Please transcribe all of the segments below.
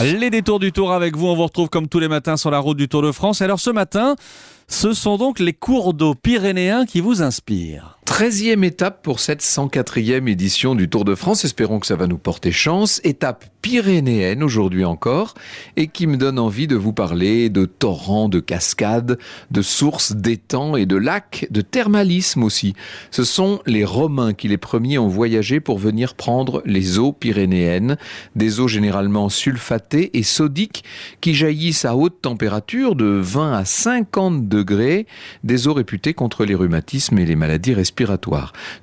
Les détours du Tour avec vous, on vous retrouve comme tous les matins sur la route du Tour de France. Alors ce matin, ce sont donc les cours d'eau pyrénéens qui vous inspirent. 13e étape pour cette 104e édition du Tour de France. Espérons que ça va nous porter chance. Étape pyrénéenne aujourd'hui encore et qui me donne envie de vous parler de torrents, de cascades, de sources, d'étangs et de lacs, de thermalisme aussi. Ce sont les Romains qui les premiers ont voyagé pour venir prendre les eaux pyrénéennes, des eaux généralement sulfatées et sodiques qui jaillissent à haute température de 20 à 50 degrés, des eaux réputées contre les rhumatismes et les maladies respiratoires.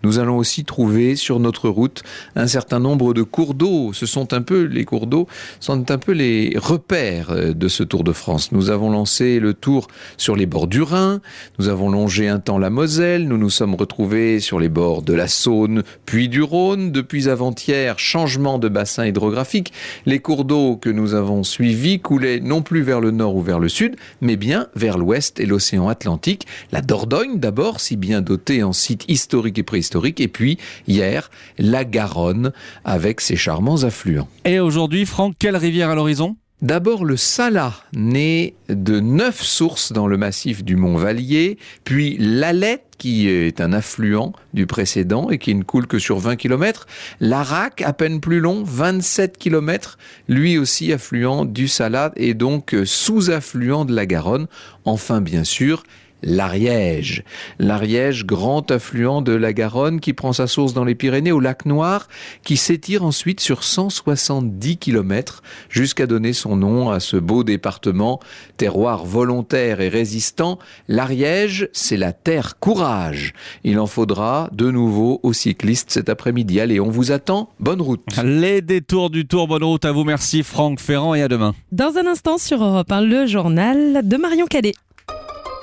Nous allons aussi trouver sur notre route un certain nombre de cours d'eau. Ce sont un peu les cours d'eau sont un peu les repères euh, de ce Tour de France. Nous avons lancé le tour sur les bords du Rhin, nous avons longé un temps la Moselle, nous nous sommes retrouvés sur les bords de la Saône, puis du Rhône. Depuis avant-hier, changement de bassin hydrographique. Les cours d'eau que nous avons suivis coulaient non plus vers le nord ou vers le sud, mais bien vers l'ouest et l'océan Atlantique. La Dordogne d'abord, si bien dotée en sites historiques et préhistoriques, et puis hier, la Garonne avec ses charmants affluents. Et aujourd'hui, Franck, quelle rivière à l'horizon? D'abord le Salat, né de neuf sources dans le massif du Mont Vallier, puis l'Alette, qui est un affluent du précédent et qui ne coule que sur 20 km. L'Arac, à peine plus long, 27 km, lui aussi affluent du Salat et donc sous-affluent de la Garonne. Enfin, bien sûr, l'Ariège. L'Ariège, grand affluent de la Garonne qui prend sa source dans les Pyrénées au lac Noir, qui s'étire ensuite sur 170 km jusqu'à donner son nom à ce beau département, terroir volontaire et résistant. L'Ariège, c'est la terre courage. Il en faudra de nouveau aux cyclistes cet après-midi. Allez, on vous attend. Bonne route. Les détours du Tour, bonne route à vous. Merci Franck Ferrand et à demain. Dans un instant sur Europe 1, le journal de Marion Cadet.